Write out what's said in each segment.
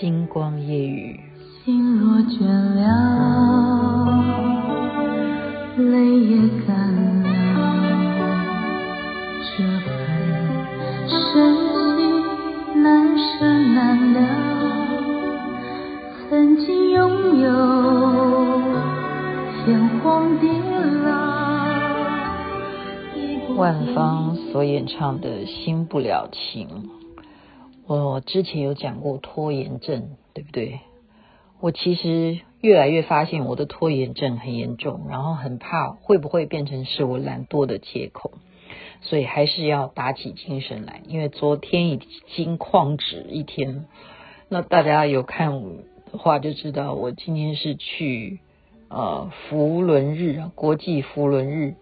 星光夜雨。心若倦了，泪也干了，这份深情难舍难了。曾经拥有，天荒地老。万芳所演唱的《新不了情》。我之前有讲过拖延症，对不对？我其实越来越发现我的拖延症很严重，然后很怕会不会变成是我懒惰的借口，所以还是要打起精神来。因为昨天已经旷职一天，那大家有看的话就知道，我今天是去呃福伦日啊，国际福伦日，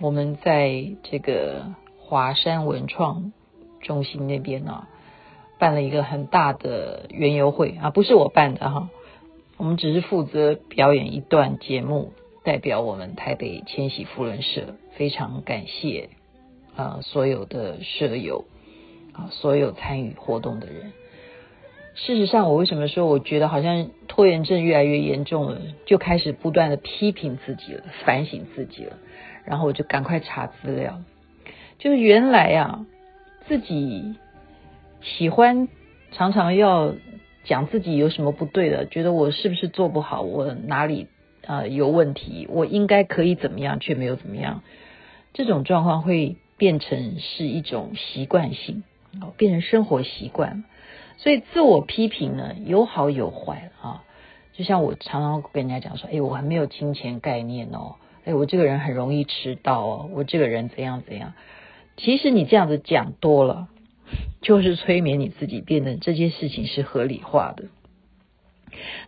我们在这个华山文创中心那边呢、办了一个很大的园游会啊，不是我办的哈，我们只是负责表演一段节目，代表我们台北千禧扶轮社，非常感谢啊所有的舍友啊，所有参与活动的人。事实上，我为什么说我觉得好像拖延症越来越严重了，就开始不断的批评自己了，反省自己了，然后我就赶快查资料，就是原来啊自己。喜欢常常要讲自己有什么不对的，觉得我是不是做不好，我哪里啊、呃、有问题，我应该可以怎么样，却没有怎么样，这种状况会变成是一种习惯性，哦，变成生活习惯。所以自我批评呢，有好有坏啊。就像我常常跟人家讲说，哎，我还没有金钱概念哦，哎，我这个人很容易迟到哦，我这个人怎样怎样。其实你这样子讲多了。就是催眠你自己，变得这件事情是合理化的。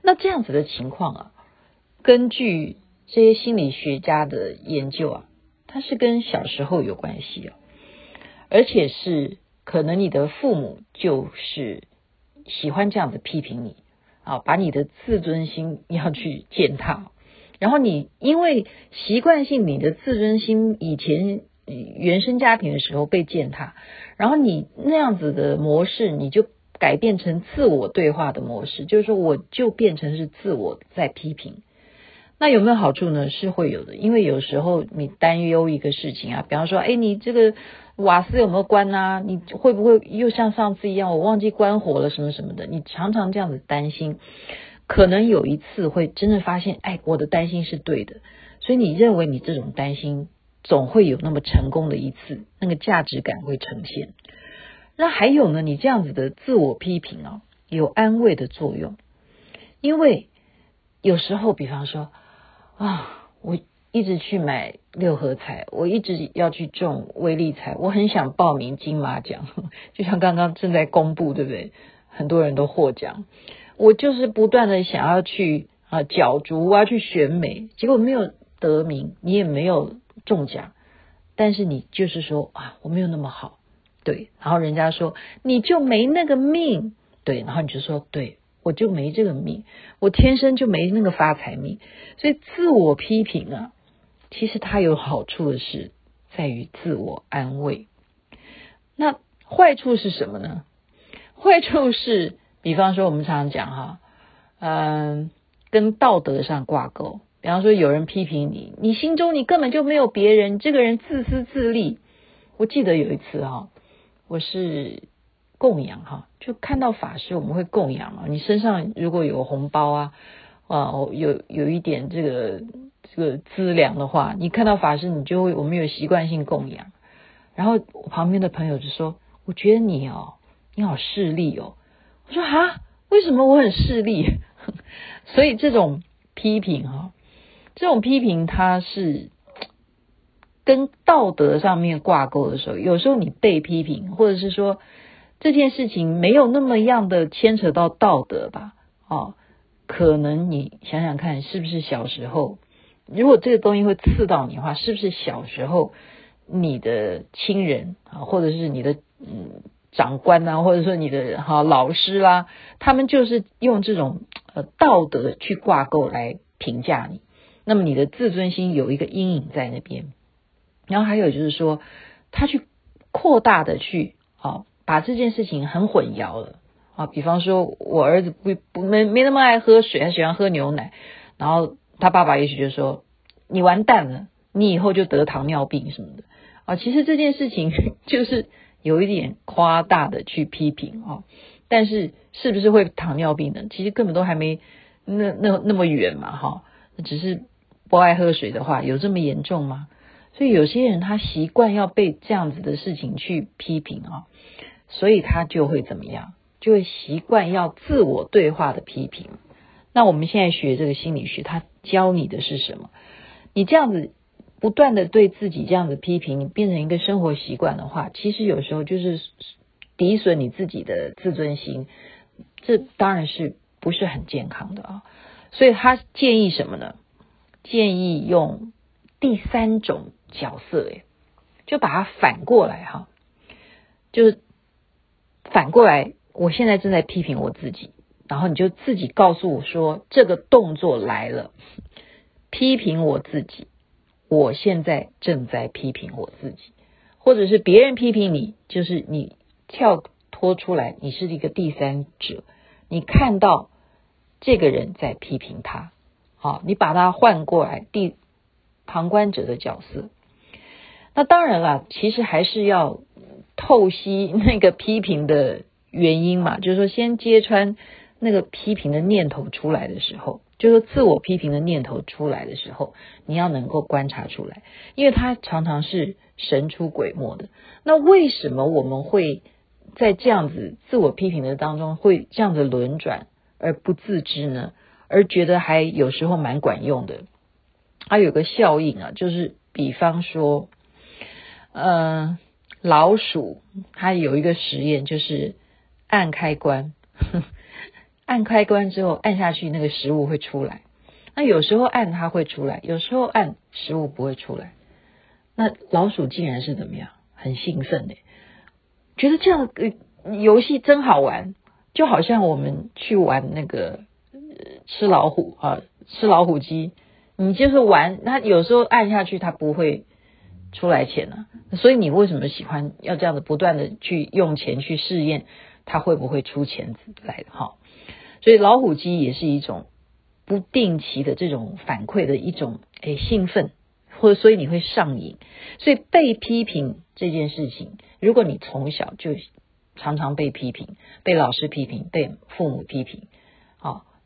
那这样子的情况啊，根据这些心理学家的研究啊，它是跟小时候有关系啊，而且是可能你的父母就是喜欢这样子批评你啊，把你的自尊心 要去践踏，然后你因为习惯性你的自尊心以前。原生家庭的时候被践踏，然后你那样子的模式，你就改变成自我对话的模式，就是说我就变成是自我在批评。那有没有好处呢？是会有的，因为有时候你担忧一个事情啊，比方说，哎，你这个瓦斯有没有关啊？你会不会又像上次一样，我忘记关火了什么什么的？你常常这样子担心，可能有一次会真的发现，哎，我的担心是对的，所以你认为你这种担心。总会有那么成功的一次，那个价值感会呈现。那还有呢？你这样子的自我批评啊，有安慰的作用。因为有时候，比方说啊，我一直去买六合彩，我一直要去中威力彩，我很想报名金马奖，就像刚刚正在公布，对不对？很多人都获奖，我就是不断的想要去啊角逐，我要去选美，结果没有得名，你也没有。中奖，但是你就是说啊，我没有那么好，对，然后人家说你就没那个命，对，然后你就说对，我就没这个命，我天生就没那个发财命，所以自我批评啊，其实它有好处的是在于自我安慰，那坏处是什么呢？坏处是，比方说我们常常讲哈，嗯，跟道德上挂钩。比方说，有人批评你，你心中你根本就没有别人，这个人自私自利。我记得有一次哈，我是供养哈，就看到法师，我们会供养啊。你身上如果有红包啊，啊，有有一点这个这个资粮的话，你看到法师，你就会我们有习惯性供养。然后我旁边的朋友就说：“我觉得你哦，你好势利哦。”我说：“啊，为什么我很势利？” 所以这种批评哈。这种批评，它是跟道德上面挂钩的时候，有时候你被批评，或者是说这件事情没有那么样的牵扯到道德吧？哦，可能你想想看，是不是小时候，如果这个东西会刺到你的话，是不是小时候你的亲人啊，或者是你的嗯长官啊，或者说你的哈老师啦、他们就是用这种呃道德去挂钩来评价你。那么你的自尊心有一个阴影在那边，然后还有就是说，他去扩大的去，好把这件事情很混淆了，啊，比方说我儿子不不没没那么爱喝水，他喜欢喝牛奶，然后他爸爸也许就说你完蛋了，你以后就得糖尿病什么的。啊。其实这件事情 就是有一点夸大的去批评啊，但是是不是会糖尿病呢？其实根本都还没那那那么远嘛，哈，只是不爱喝水的话，有这么严重吗？所以有些人他习惯要被这样子的事情去批评啊，所以他就会怎么样？就会习惯要自我对话的批评。那我们现在学这个心理学，他教你的是什么？你这样子不断的对自己这样子批评，你变成一个生活习惯的话，其实有时候就是抵损你自己的自尊心，这当然是不是很健康的啊。所以他建议什么呢？建议用第三种。角色诶，就把它反过来哈，就是反过来，我现在正在批评我自己，然后你就自己告诉我说，这个动作来了，批评我自己，我现在正在批评我自己，或者是别人批评你，就是你跳脱出来，你是一个第三者，你看到这个人在批评他，好，你把它换过来，第旁观者的角色。那当然了，其实还是要透析那个批评的原因嘛，就是说先揭穿那个批评的念头出来的时候，就是说自我批评的念头出来的时候，你要能够观察出来，因为它常常是神出鬼没的。那为什么我们会在这样子自我批评的当中会这样子轮转而不自知呢？而觉得还有时候蛮管用的。它有个效应啊，就是比方说。呃，老鼠它有一个实验，就是按开关，按开关之后按下去，那个食物会出来。那有时候按它会出来，有时候按食物不会出来。那老鼠竟然是怎么样？很兴奋的，觉得这样呃游戏真好玩，就好像我们去玩那个吃老虎啊，吃老虎机，你就是玩，它有时候按下去它不会。出来钱呢、所以你为什么喜欢要这样子不断的去用钱去试验它会不会出钱来的哈？所以老虎机也是一种不定期的这种反馈的一种诶兴奋，或者所以你会上瘾。所以被批评这件事情，如果你从小就常常被批评，被老师批评，被父母批评，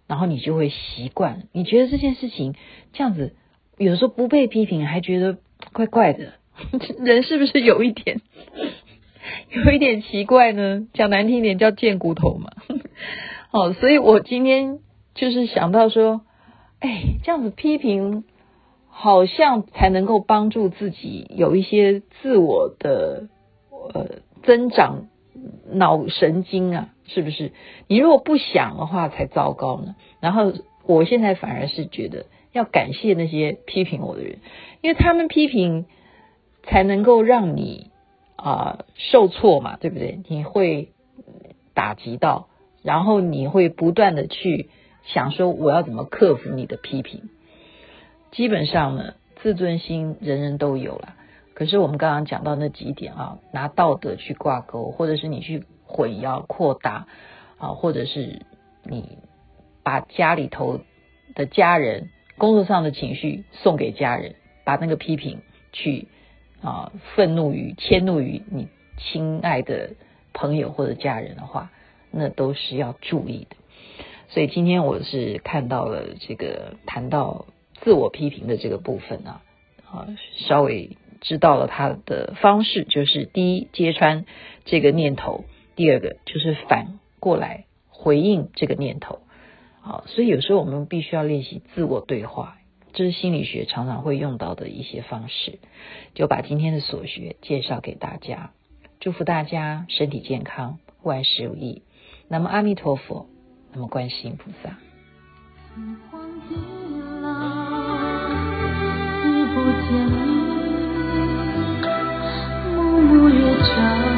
然后你就会习惯。你觉得这件事情这样子，有时候不被批评还觉得怪怪的。人是不是有一点，有一点奇怪呢？讲难听点叫贱骨头嘛。好，所以我今天就是想到说，哎，这样子批评好像才能够帮助自己有一些自我的呃增长脑神经啊，是不是？你如果不想的话，才糟糕呢。然后我现在反而是觉得要感谢那些批评我的人，因为他们批评。才能够让你啊、受挫嘛，对不对？你会打击到，然后你会不断的去想说我要怎么克服你的批评。基本上呢，自尊心人人都有了，可是我们刚刚讲到那几点啊，拿道德去挂钩，或者是你去混淆扩大啊，或者是你把家里头的家人工作上的情绪送给家人，把那个批评去。啊，愤怒于迁怒于你亲爱的朋友或者家人的话，那都是要注意的。所以今天我是看到了这个谈到自我批评的这个部分啊，啊，稍微知道了他的方式，就是第一揭穿这个念头，第二个就是反过来回应这个念头。啊，所以有时候我们必须要练习自我对话。这是心理学常常会用到的一些方式，就把今天的所学介绍给大家，祝福大家身体健康，万事如意。那么阿弥陀佛，那么观世音菩萨。不夜城